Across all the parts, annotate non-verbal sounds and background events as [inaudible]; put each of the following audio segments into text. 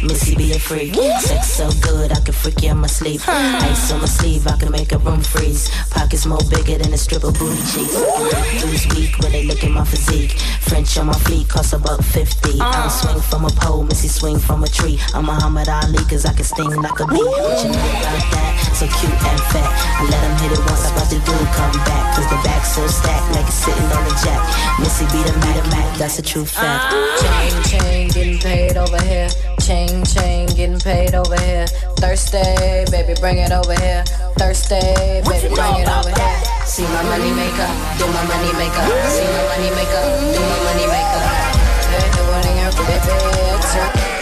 see Missy be a freak. Sex so good, I can freak you in my sleep. Ice on my sleeve, I can make a room freeze. Pockets more bigger than a stripper booty cheeks. Dudes weak when they look at my physique. French on my feet cost about 50. I don't swing from a pole, Missy swing from a tree. I'm Muhammad Ali, cause I can sting like a bee. What you know about that? So cute and fat. I let him hit it once, I about to do come back. Cause the back's so stacked, like it's sitting on the jack. Missy be the Mac, Mac, that's a true fact. Ah. Chain, chain, getting paid over here. Chain, chain, getting paid over here. Thursday, baby, bring it over here. Thursday, baby, bring it over here. See my money maker, do my money maker. See my money maker, do my money maker. Hey, what in your bitch?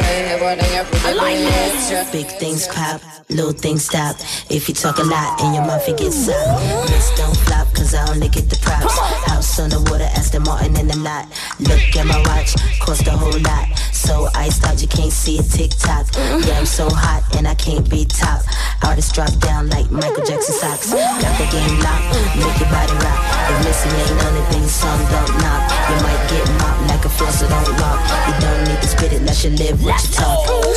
Hey, what in your bitch? Big things pop, little things stop. If you talk a lot and your mouth it gets soft. This don't flop, cause I only get the props. House on the water, Aston Martin in the lot. Look at my watch, cost a whole lot. So iced out, you can't see a tick tock. Yeah, I'm so hot and I can't be top. Artists drop down like Michael Jackson socks. Got the game locked, make your body rock. If missing ain't then your song don't knock. You might get mopped like a floss, so don't lock. You don't need to spit it, let you live what you talk.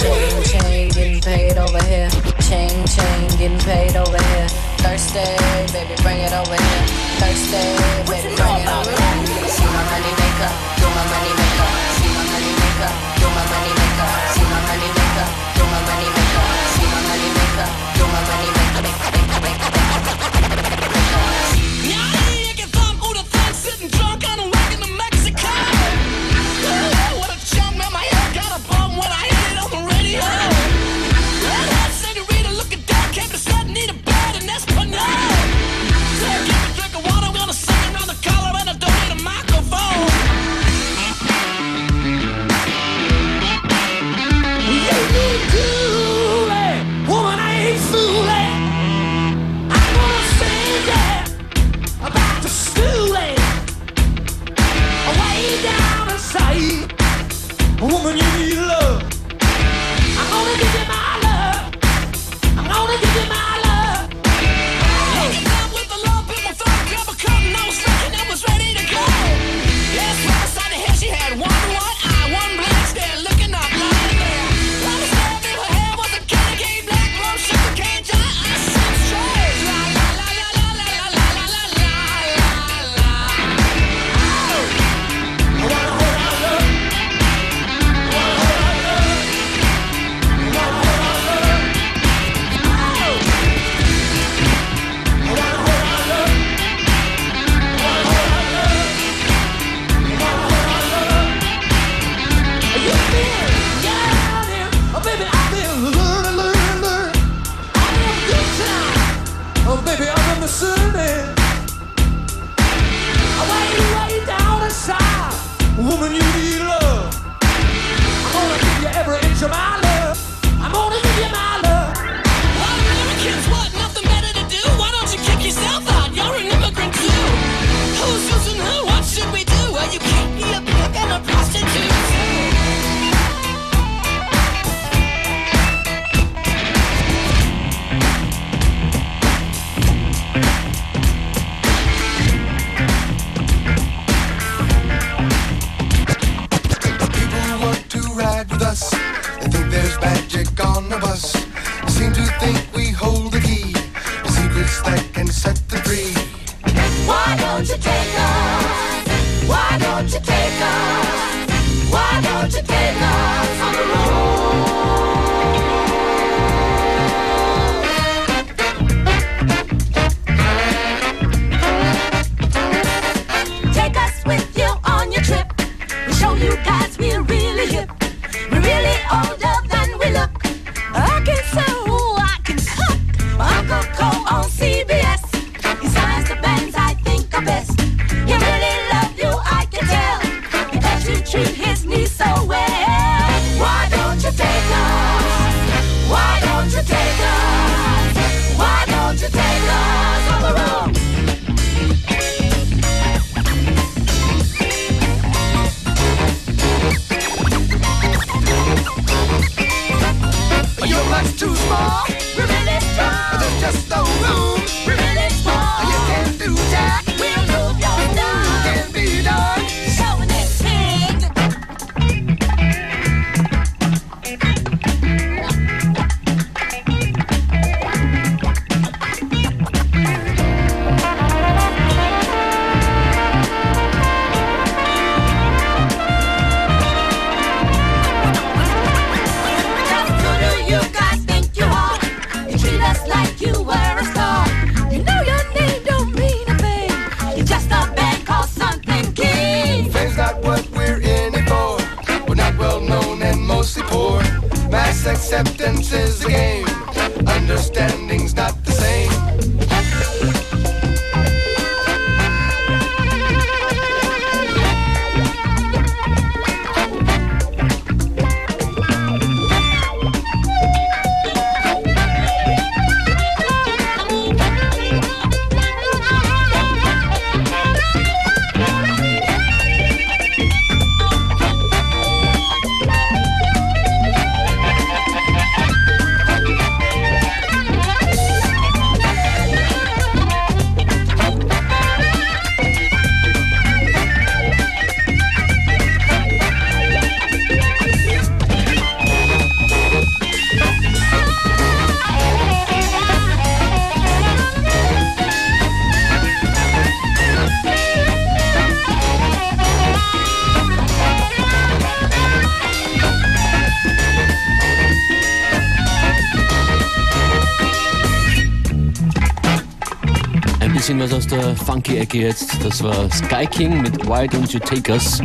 Bisschen was aus der Funky-Ecke jetzt. Das war Sky King mit Why Don't You Take Us.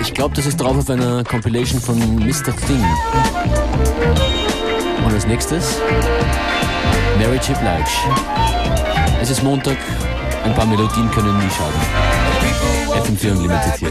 Ich glaube, das ist drauf auf einer Compilation von Mr. Thing. Und als nächstes Mary J. Blige. Es ist Montag, ein paar Melodien können nie schaden. FM4 Unlimited hier.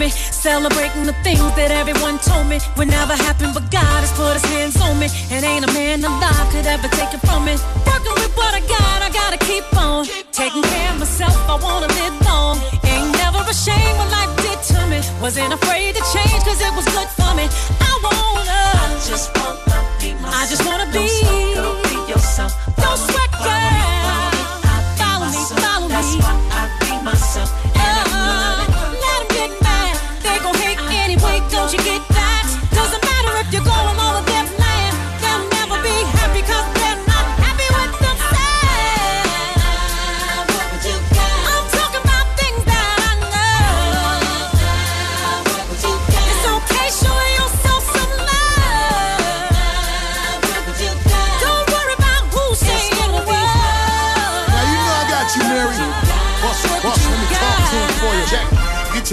free. Celebrating the things that everyone told me would never happen, but God has put his hands on me. And ain't a man alive could ever take it from me. Working with what I got, I gotta keep on. Taking care of myself, I wanna live long. Ain't never ashamed what life did to me. Wasn't afraid to change, cause it was good for me.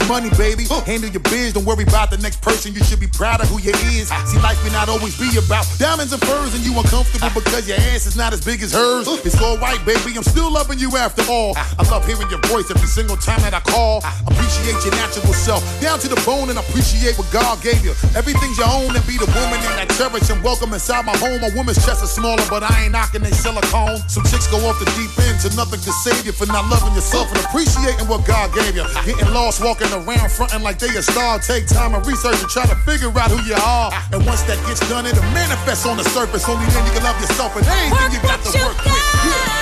Money, baby. Handle your biz, don't worry about the next person. You should be proud of who you is. See, life may not always be about diamonds and furs, and you uncomfortable because your ass is not as big as hers. It's all right, baby. I'm still loving you after all. I love hearing your voice every single time that I call. Appreciate your natural self, down to the bone, and appreciate what God gave you. Everything's your own, and be the woman that I cherish and welcome inside my home. A woman's chest is smaller, but I ain't knocking they silicone. Some chicks go off the deep end to nothing to save you for not loving yourself and appreciating what God gave you. Getting lost, walking around fronting like they a star. Take time and research and try to figure out who you are. And once that gets done, it'll manifest on the surface. Only then you can love yourself and anything you got to work with. Yeah.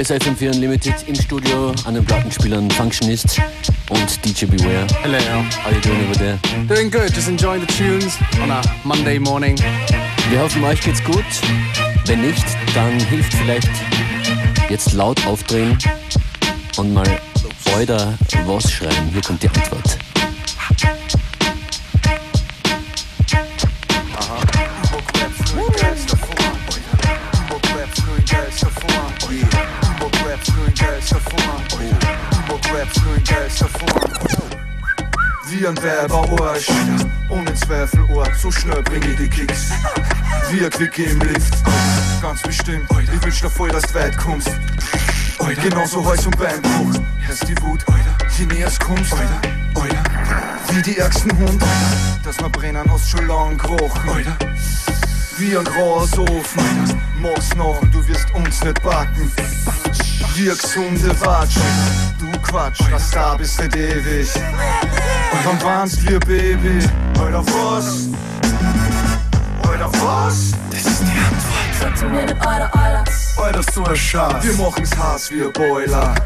Ist FM4 Unlimited im Studio an den Plattenspielern Functionist und DJ Beware. Hello. How you doing over there? Doing good, just enjoying the tunes on a Monday morning. Wir hoffen, euch geht's gut. Wenn nicht, dann hilft vielleicht jetzt laut aufdrehen und mal oder was schreien. Hier kommt die Antwort. Wie ein Werberarsch. Ohne Zweifelort, so schnell bring ich die Kicks. Ein Quickie im Lift, ganz bestimmt. Ich wünsch dir voll, dass du weit kommst. Genauso Hals und Beinbruch. Hörst die Wut, je näher es kommst. Wie die ärgsten Hund, dass wir brennen, hast schon lang gerochen. Wie ein Grasofen, mach's noch und du wirst uns nicht backen. Wir gesunde Watsch, du Quatsch, das da bist nicht ewig. Dann warnst wir, Baby, Alter, was? Alter, was? Das ist die Antwort. Sag zu mir nicht Alter, Alter. Alter, so ein Schatz. Wir machen's Hass wie ein Boiler.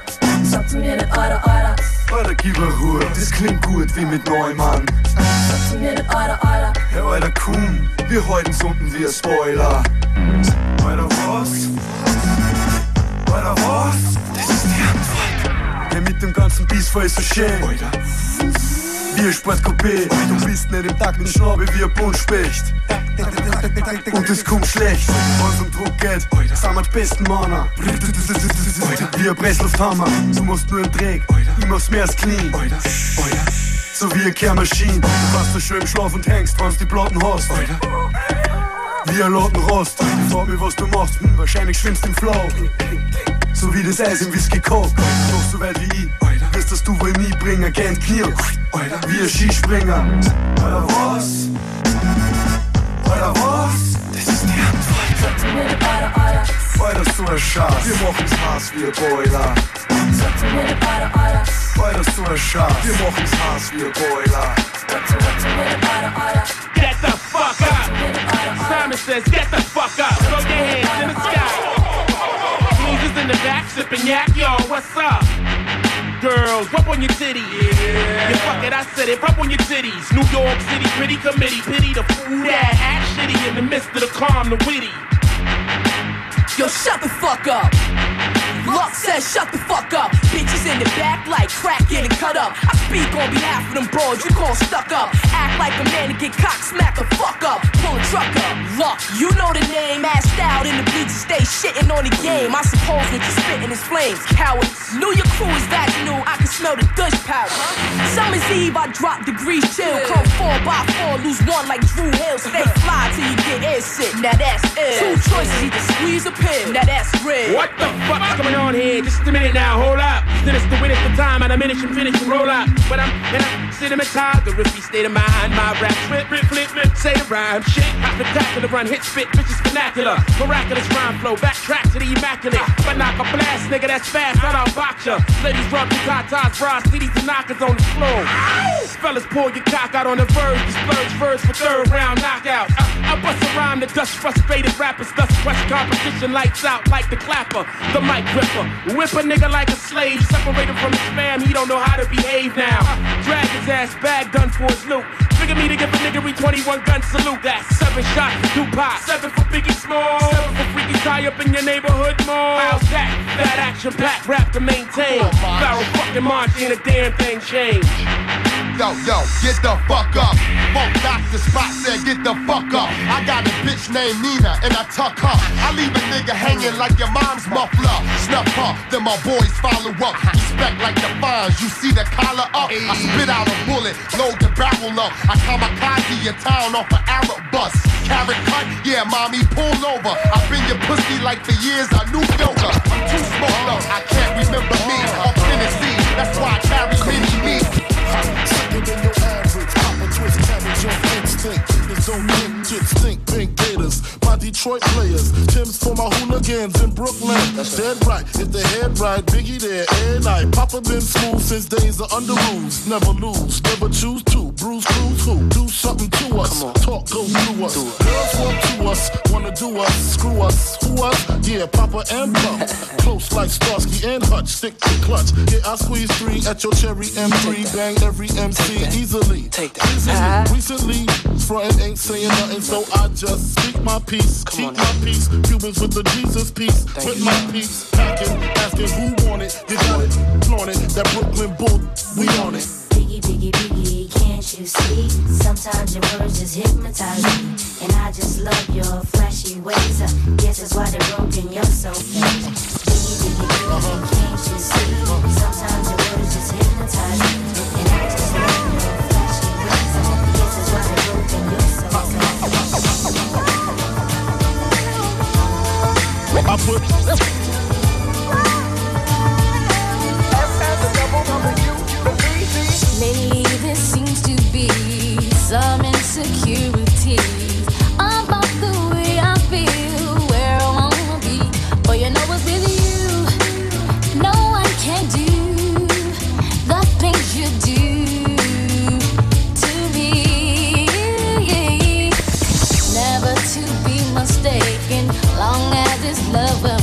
Sag zu mir nicht Alter, Alter. Alter, gib mir Ruhe, das klingt gut wie mit Neumann. Sag zu mir nicht Alter, Alter. Hey, Alter, komm, wir halten's unten wie ein Spoiler. Alter, was? Alter, was? Das ist die Antwort. Hey, mit dem ganzen Biss voll so schön. Alter. Wie ein Sportcoupé. Du bist nicht im Takt mit Schnaube wie ein Buntspecht. Und es kommt schlecht, wenn's um Druck geht, sind wir die besten Männer. Wie ein Presslufthammer, du musst nur im Dreck, mach's mehr als clean. So wie eine Kehrmaschine, du kannst so schön im Schlaf und hängst, wenn's die Platten hast. Wie ein Lattenrost, frag mich, was du machst, hm, wahrscheinlich schwimmst im Flow. So wie das Eis im Whisky Coke, noch so weit wie ich, das du wohl nie bringen, gern Knie, wie ein Skispringer. Alter, was? Alter, was? Das ist die Antwort. Alter, Alter. Alter, so ein Schatz. Wir machen's Hass wie ein Boiler. Alter, Alter. Alter, so ein Schatz. Wir machen's Hass wie ein Boiler. Alter, Alter. Get the fuck up. Simon says, get the fuck up. Throw your hands in the sky. Losers in the back sipping yak, yo, what's up? Girls, rub on your titties. Yeah. yeah, fuck it, I said it. Rub on your titties. New York City pretty committee. Pity the fool that act shitty in the midst of the calm, the witty. Yo, shut the fuck up. Luck says shut the fuck up. Bitches in the back like crack getting cut up. I speak on behalf of them bros you call stuck up. Act like a man to get cock smack the fuck up. Pull a truck up. Luck, you know the name. Assed out in the bleachers, stay shitting on the game. I suppose what you spitting is flames. Cowards. Knew your crew is that new. I can smell the Dutch powder. Summer's Eve, I drop degrees chill. Come four by four, lose one like Drew Hill. Stay [laughs] fly till you get air sick. Now that's it. Two choices, either squeeze or pin. Now that's red. What the fuck's going on Just a minute now, hold up. Then it's the win, it's the time. I diminish and finish and roll up. But I'm in a cinematized, the risky state of mind. My rap flip, flip, flip, flip, say the rhyme. Shit, I spectacular run, hit, spit, bitches vernacular. Miraculous rhyme flow, backtrack to the immaculate. But knock a blast, nigga, that's fast, I don't box ya. Ladies rub your tatas, bras, CDs and knockers on the floor. Fellas, pull your cock out on the verge. Splurge verse for third round knockout. I, I bust a rhyme that dust frustrated rappers, thus crush competition. Lights out like the clapper, the mic ripper. Whip a nigga like a slave, separated from his fam. He don't know how to behave now. Drag his ass bag done for his loot. Figure me to give a nigga 21 gun salute. That's seven shots for Tupac, seven for Biggie Small, seven for Freaky Tah up in your neighborhood mall. How's that? That action packed rap to maintain. Barrel fucking march ain't a damn thing changed. Yo, yo, get the fuck up. Funk Doctor Spock said, get the fuck up. I got a bitch named Nina and I tuck her. I leave a nigga hanging like your mom's muffler. Snuff her, then my boys follow up. Respect like the fines, you see the collar up. I spit out a bullet, load the barrel up. I kamikaze your town off an Arab bus. Carrot cut, yeah, mommy, pull over. I've been your pussy like for years, I knew yoga. I'm too smoked up, I can't remember me. I'm Tennessee, that's why I carry me. On instinct. Niggas don't think shit stink. Pink gators. My Detroit players. Tim's for my hooligans in Brooklyn. That's dead right. If the head right, Biggie there every night. Papa been smooth since days of under rules. Never lose, never choose to. Bruise, cruise, who? Do something to us. Talk, go through us. Girls want to us, wanna do us, screw us, who us? Yeah, Papa and Puff. [laughs] Close like Starsky and Hutch, stick to clutch. Yeah, I squeeze three at your cherry M3. Bang every MC easily. Take that. Easily. Recently, frontin' ain't saying nothing, so I just speak my peace. Keep my peace. Cubans with the Jesus piece. With my peace. Packing, asking who want it. You got it. Flaunt it. That Brooklyn bull, we on it. Biggie, biggie, biggie, can't you see? Sometimes your words just hypnotize me. And I just love your flashy ways. I guess that's why they're broken, you're so fake. Biggie, biggie, biggie, can't you see? Sometimes your words just hypnotize me. I there seems to be some insecurities love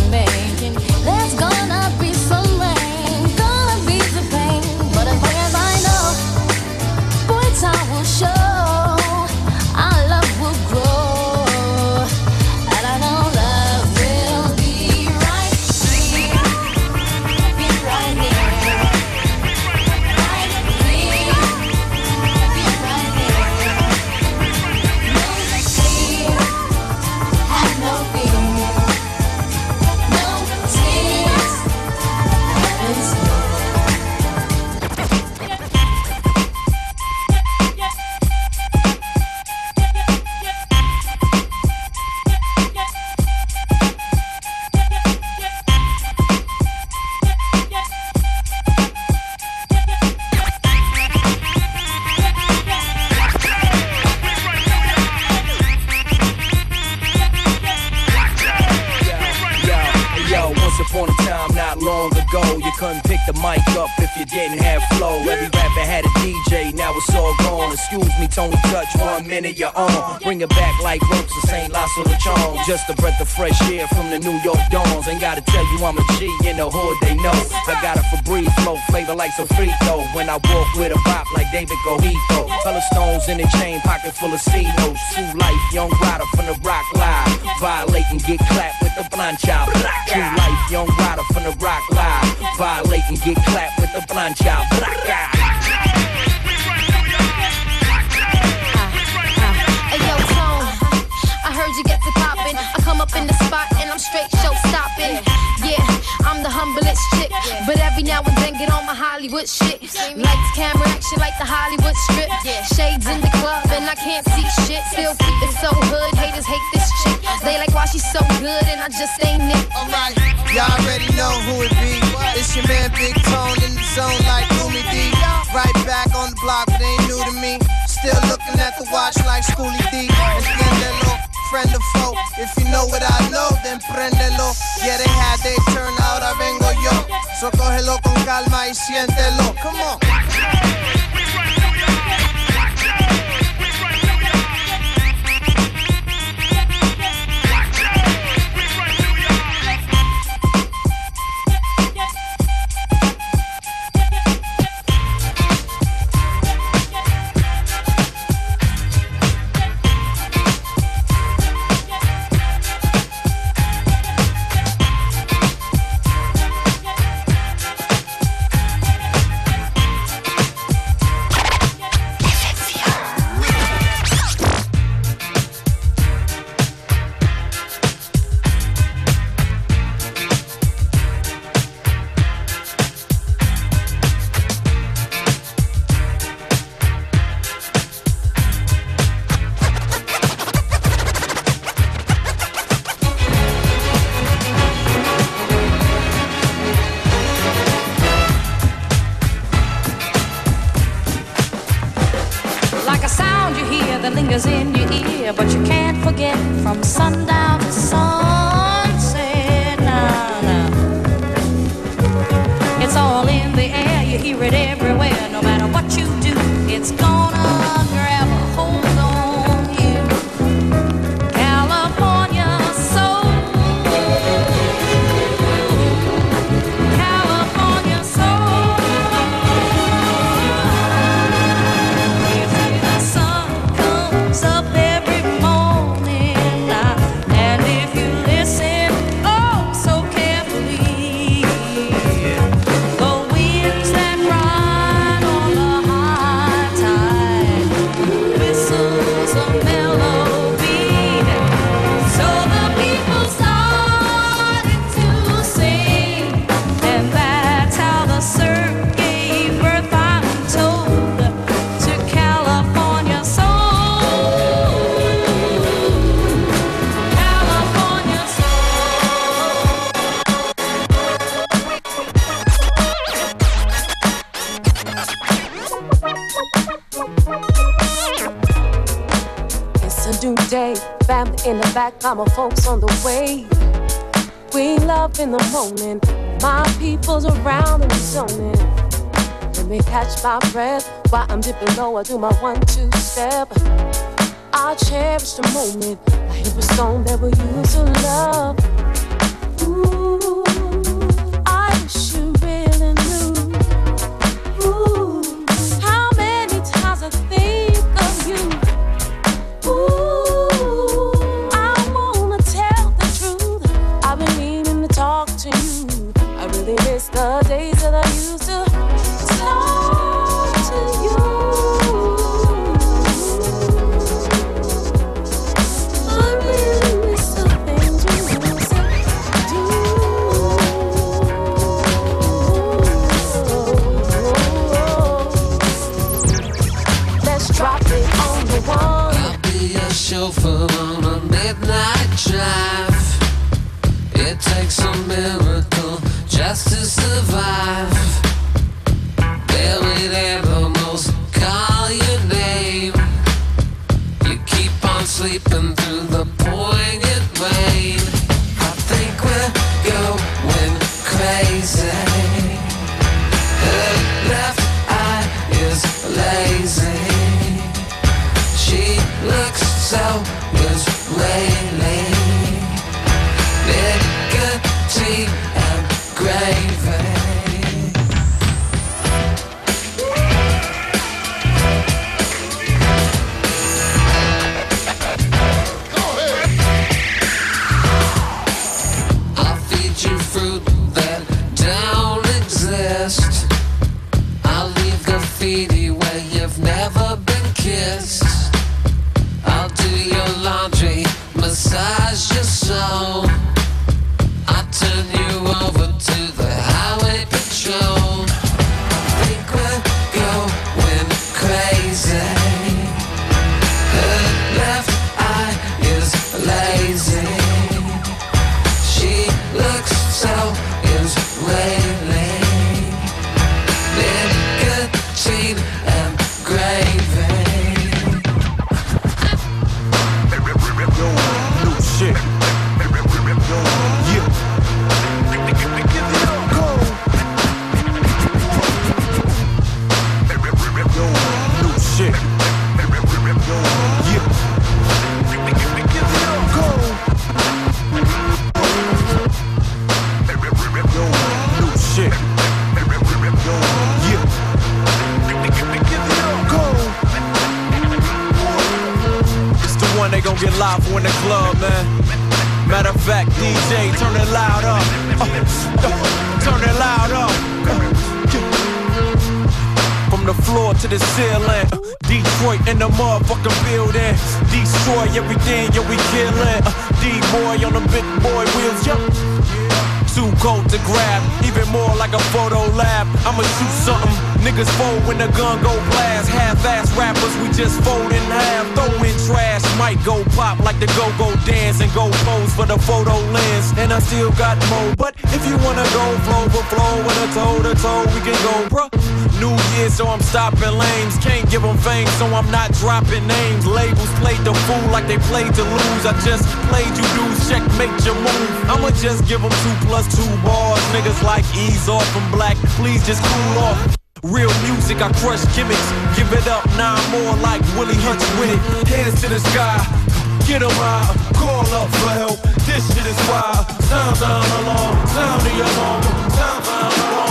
One minute you're. Bring it back like ropes to St. Lasso Lechon. Just a breath of fresh air from the New York Dawns. Ain't gotta tell you I'm a G in the hood, they know. I got a Febreze flow, flavor like some free who it be. It's your man Big Tone in the zone like Umi D. Right back on the block, but ain't new to me. Still looking at the watch like Schoolly D. Enciéndelo, friend or foe. If you know what I know, then prendelo. Yeah, they had their turn, ahora vengo yo. So cógelo con calma y siéntelo. Come on. in the morning. My people's around and zoning. Let me catch my breath while I'm dipping low. I do my one two step. I cherish the moment. I hear a song that we used to love. Just fold in half. Throw in trash, might go pop like the go-go dance and go pose for the photo lens. And I still got more. But if you wanna go flow for flow with a toe to toe, we can go, bruh. New Year, so I'm stopping lanes. Can't give them fame, so I'm not dropping names. Labels played the fool like they played to lose. I just played you dudes, checkmate your move. I'ma just give them two plus two bars. Niggas like ease off from black, please just cool off. Real music, I crush gimmicks. Give it up, nine more like Willie Hutch with it. Hands to the sky, get 'em high, call up for help. This shit is wild. Sound down alarm, sound the alarm, sound down alarm,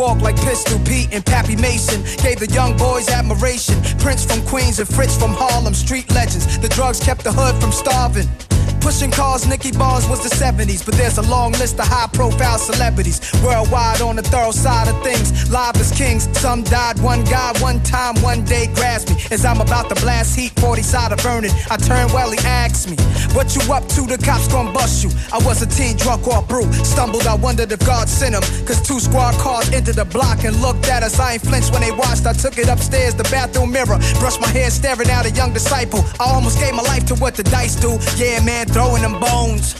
walk like Pistol Pete and Pappy Mason. Gave the young boys admiration. Prince from Queens and Fritz from Harlem, street legends. The drugs kept the hood from starving. Pushing cars, Nicky Barnes was the 70s, but there's a long list of high profile celebrities worldwide on the thorough side of things. Live as kings, some died. One guy, one time, one day grasped me as I'm about to blast heat, 40 side of burning. I turn well, he asked me, What you up to? The cops gon' bust you. I was a teen drunk off brew. Stumbled, I wondered if God sent him. Cause two squad cars entered the block and looked at us. I ain't flinched when they watched. I took it upstairs, the bathroom mirror. Brushed my hair, staring at a young disciple. I almost gave my life to what the dice do. Yeah, man, throwing them bones.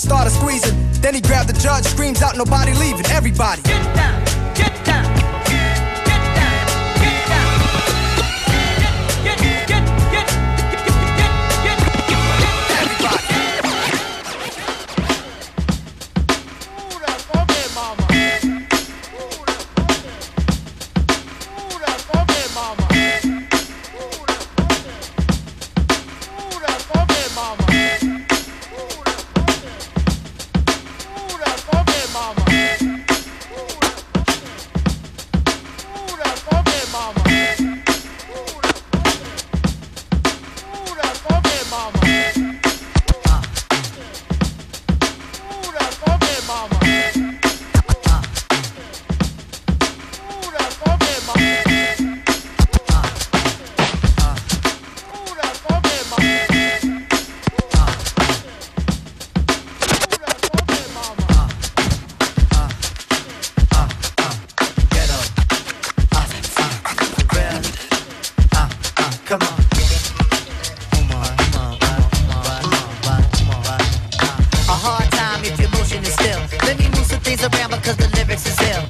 started squeezing. Then he grabbed the judge, screams out, nobody leaving. Everybody. Get down, get down. Things around because the lyrics is ill.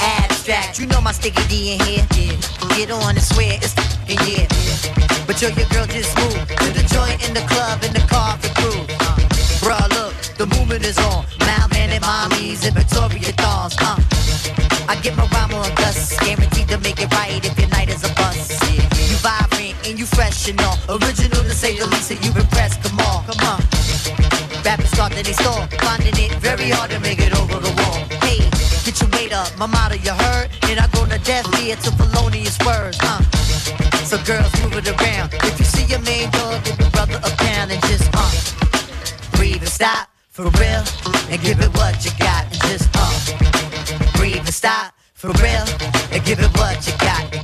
Abstract, you know my sticky D in here. Get on and swear it's f***ing yeah. But yo, your girl just moved to the joint in the club in the car for crew. Bruh, look, the movement is on. Malvan and mommies and Victoria dolls. Uh. I get my rhyme on dust, guaranteed to make it right if your night is a bust. You vibrant and you fresh and all. Original to say the least, and you impressed. Come on, come on. Rappers thought that they stole, finding it very hard to make it up. My motto, you heard? And I go to death here to felonious words, huh? So girls, move it around. If you see your main dog, give your brother a pound and just, uh, breathe and stop for real and give it what you got and just, uh, breathe and stop for real and give it what you got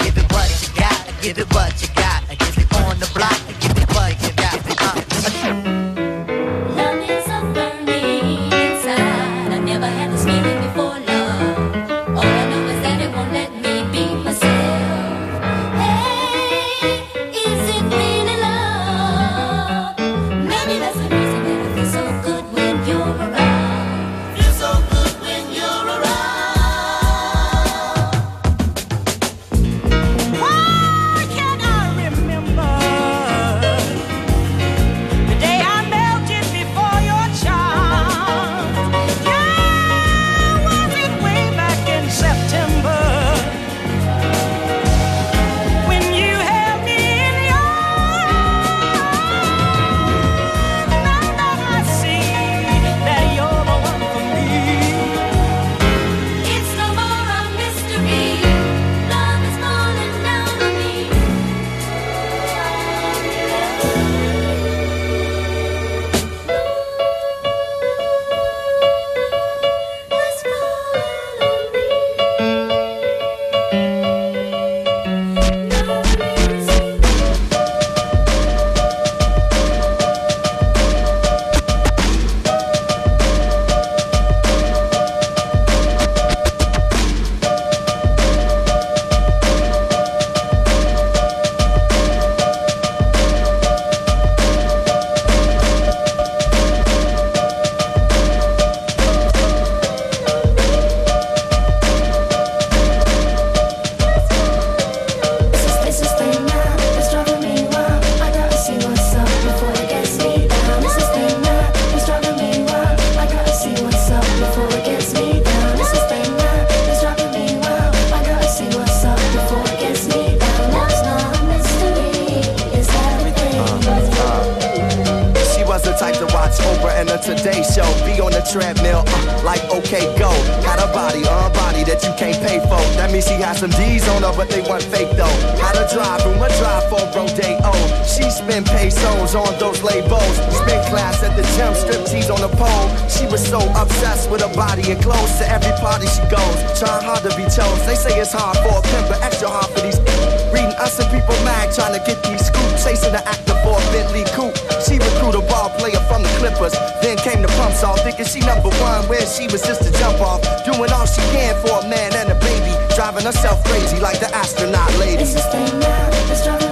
To the actor for a Bentley coupe. She recruited a ball player from the Clippers. Then came the pumps off, thinking she number one, where she was just a jump off. Doing all she can for a man and a baby. Driving herself crazy like the astronaut lady. It's thing now, it's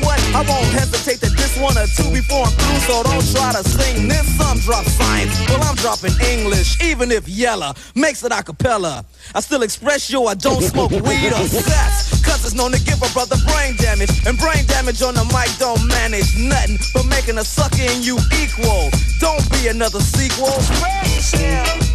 what? I won't hesitate to diss one or two before I'm through, so don't try to sing this. Some drop science, well, I'm dropping English, even if Yella makes it a cappella. I still express yo, I don't smoke weed or sex, cause it's known to give a brother brain damage, and brain damage on the mic don't manage nothing but making a sucker and you equal. Don't be another sequel. Spread yourself.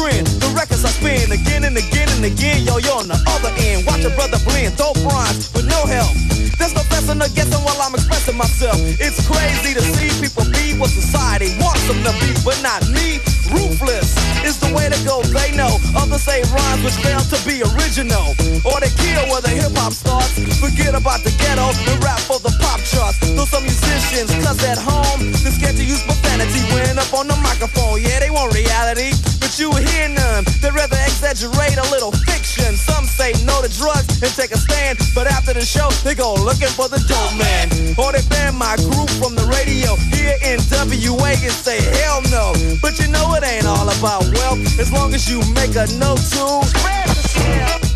Trend. The records I spin again and again and again. Yo, yo, on the other end, watch a brother blend, throw bronze with no help. There's no guessing or guessing while I'm expressing myself. It's crazy to see people be what society wants them to be, but not me. Ruthless is the way to go, they know. Others say rhymes which fail to be original. Or they kill where the hip hop starts. Forget about the ghetto and rap for the pop charts. Though some musicians cuss at home, they're scared to use profanity when up on the microphone. Yeah, they want reality, you hear none. They'd rather exaggerate a little fiction. Some say no to drugs and take a stand, but after the show, they go looking for the dope man. Or they ban my group from the radio here in WA and say hell no. But you know it ain't all about wealth as long as you make a note to the.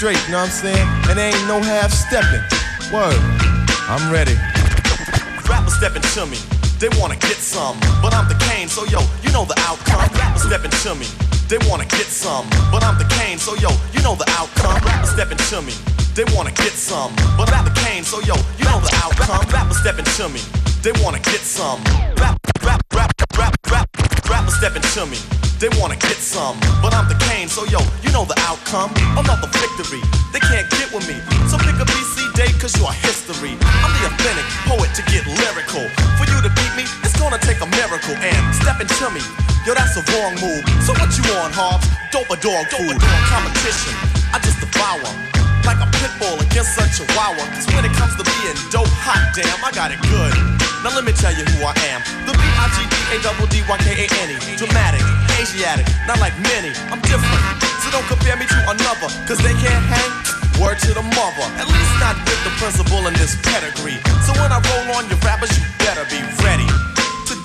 Straight, you know what I'm saying? And there ain't no half stepping. Word. I'm ready. Rappers stepping to me, they wanna get some, but I'm the Kane, so yo, you know the outcome. Rappers stepping to me, they wanna get some, but I'm the Kane, so yo, you know the outcome. Rappers stepping to me, they wanna get some, but I'm the Kane, so yo, you know the outcome. Rappers stepping to me, they wanna get some. Rap, rap, rap, rap, rap. Rappers stepping to me, they wanna get some, but I'm the Kane, so yo, you know the outcome. Another victory, they can't get with me, so pick a BC day, cause you're history. I'm the authentic poet to get lyrical. For you to beat me, it's gonna take a miracle. And step into me, yo, that's a wrong move. So what you on, Hobbs? Dope a dog food. Competition, I just devour. Like a pit bull against a chihuahua. Cause when it comes to being dope, hot damn, I got it good. Now let me tell you who I am. The B-I-G-D-A-double-D-Y-K-A-N-E. Dramatic, Asiatic, not like many. I'm different. So don't compare me to another. Cause they can't hang. Word to the mother. At least not with the principal in this pedigree. So when I roll on your rappers, you better be ready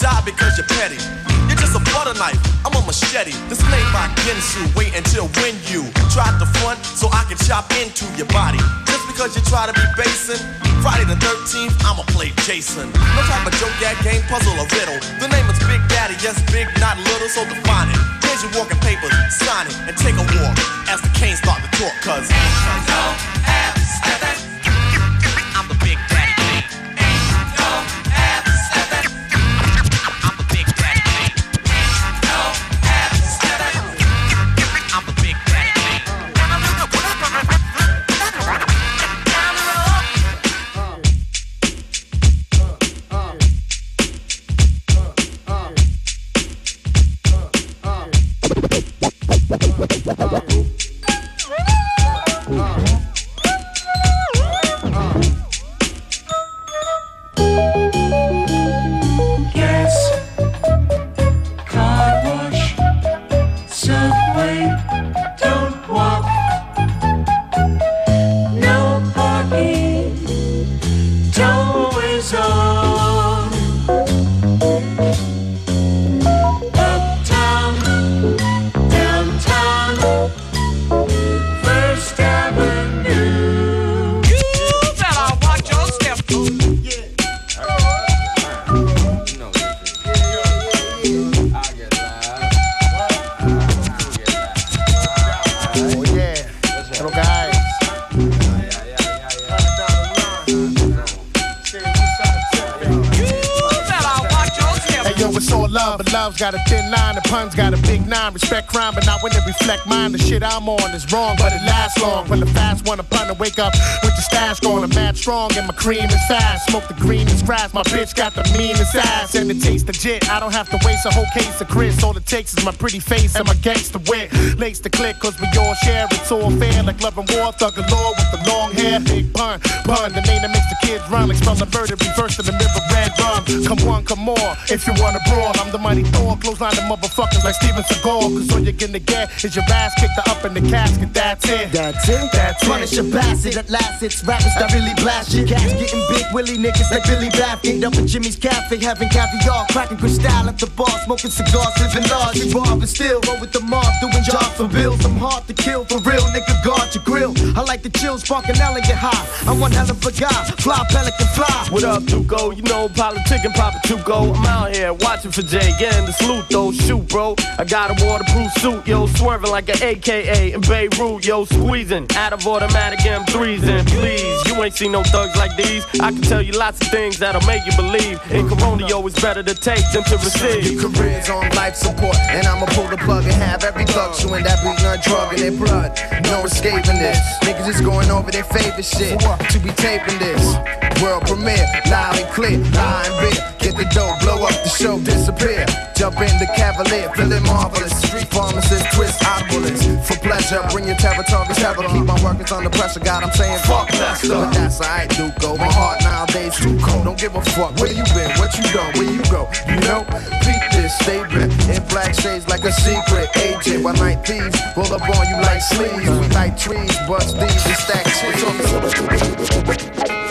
die because you're petty. You're just a butter knife, I'm a machete. This name by Ginsu, wait until when you try to front so I can chop into your body. Just because you try to be basing, Friday the 13th, I'ma play Jason. No type of joke, gag, game, puzzle, or riddle. The name is Big Daddy, yes, big, not little, so define it. Here's your walking papers, sign it and take a walk as the canes start to talk, cause I'm reflect mine. The shit I'm on is wrong, but it lasts long. When the fast one, pun and wake up with the stash going. I'm mad strong, and my cream is fast. Smoke the green greenest grass, my bitch got the meanest ass, and it tastes legit. I don't have to waste a whole case of Cris. All it takes is my pretty face and my gangster wit. Lace the click, cause we all share. It's all fair, like love and war, thug galore with the long hair. Big pun, pun, the name that makes the kids run. Like spell the murder, reverse to the river, red rum. Come one, come more. If you wanna brawl, I'm the mighty Thor. Close line the motherfuckers like Steven Seagal. Cause all you're gonna get is your ass kicked up in the casket. That's it. That's it. That's it. Punish a bastard at last, it's rappers that really blast shit. Cats getting big willy niggas like Billy Baffin. Up at Jimmy's Cafe, having caviar, cracking crystal at the bar, smoking cigars, living large. We rob and still roll with the mob, doing jobs for bills. I'm hard to kill for real, nigga. Guard your grill. I like the chill, sparking elegant high. I'm one hell of a guy, fly pelican fly. What up, Duco? You know, politicking Papa Tuco. I'm out here watching for Jay, getting the salute though. Shoot, bro. I got a waterproof suit, yo, swerving like an AKA in Beirut, yo, squeezing out of automatic M3s. And please, you ain't seen no thugs like these. I can tell you lots of things that'll make you believe. In Corona, yo, it's better to take than to receive. Your career's on life support, and I'ma pull the plug and have every thug chewing that breathing a drug in their blood. No escaping this. Niggas is going over their favorite shit. To be taping this. World premiere, loud and clear, high and big. Get the dough, blow up the show, disappear. Jump in the cavalier, feeling marvelous. Street pharmacist, twist oculus. For pleasure, bring your territories terror. Keep my workers under pressure. God, I'm saying fuck Lester. But that's alright, Duco. My heart nowadays too cold. Don't give a fuck where you been, what you done, where you go. You know, peep this, stay bent in black shades like a secret agent. While night thieves roll up on you like sleeves. We like trees, bust these and stack shit on Alkaholiks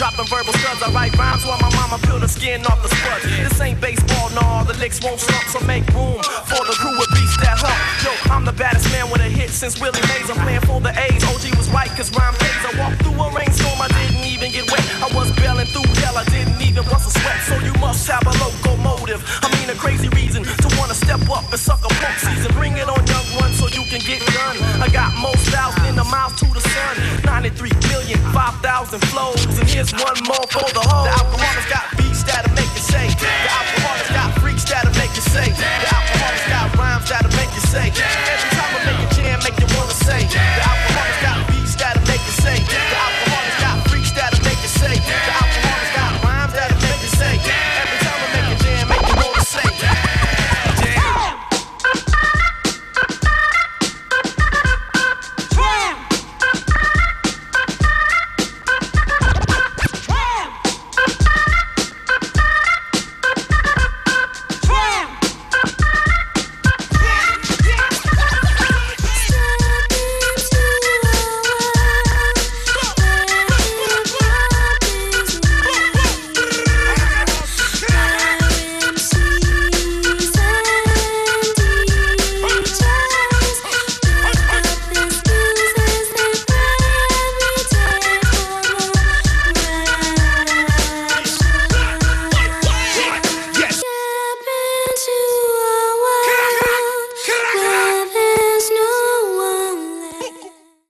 dropping verbal studs. I write rhymes while my mama peel the skin off the spuds. This ain't baseball, no. The licks won't slump, so make room for the crew with beats that hump. Yo, I'm the baddest man with a hit since Willie Mays. I'm playing for the A's. OG was right, cause rhyme pays. I walked through a rainstorm, I didn't even get wet. I was bailing through hell, I didn't even bust a sweat. So you must have a locomotive. I mean a crazy reason to wanna step up and suck a punk season. Bring it on, young one, so you can get done. I got more styles than the miles to sun. 93 million, 5,000 flows. And here's one more for the whole. The Alkaholiks got beats that'll make you say.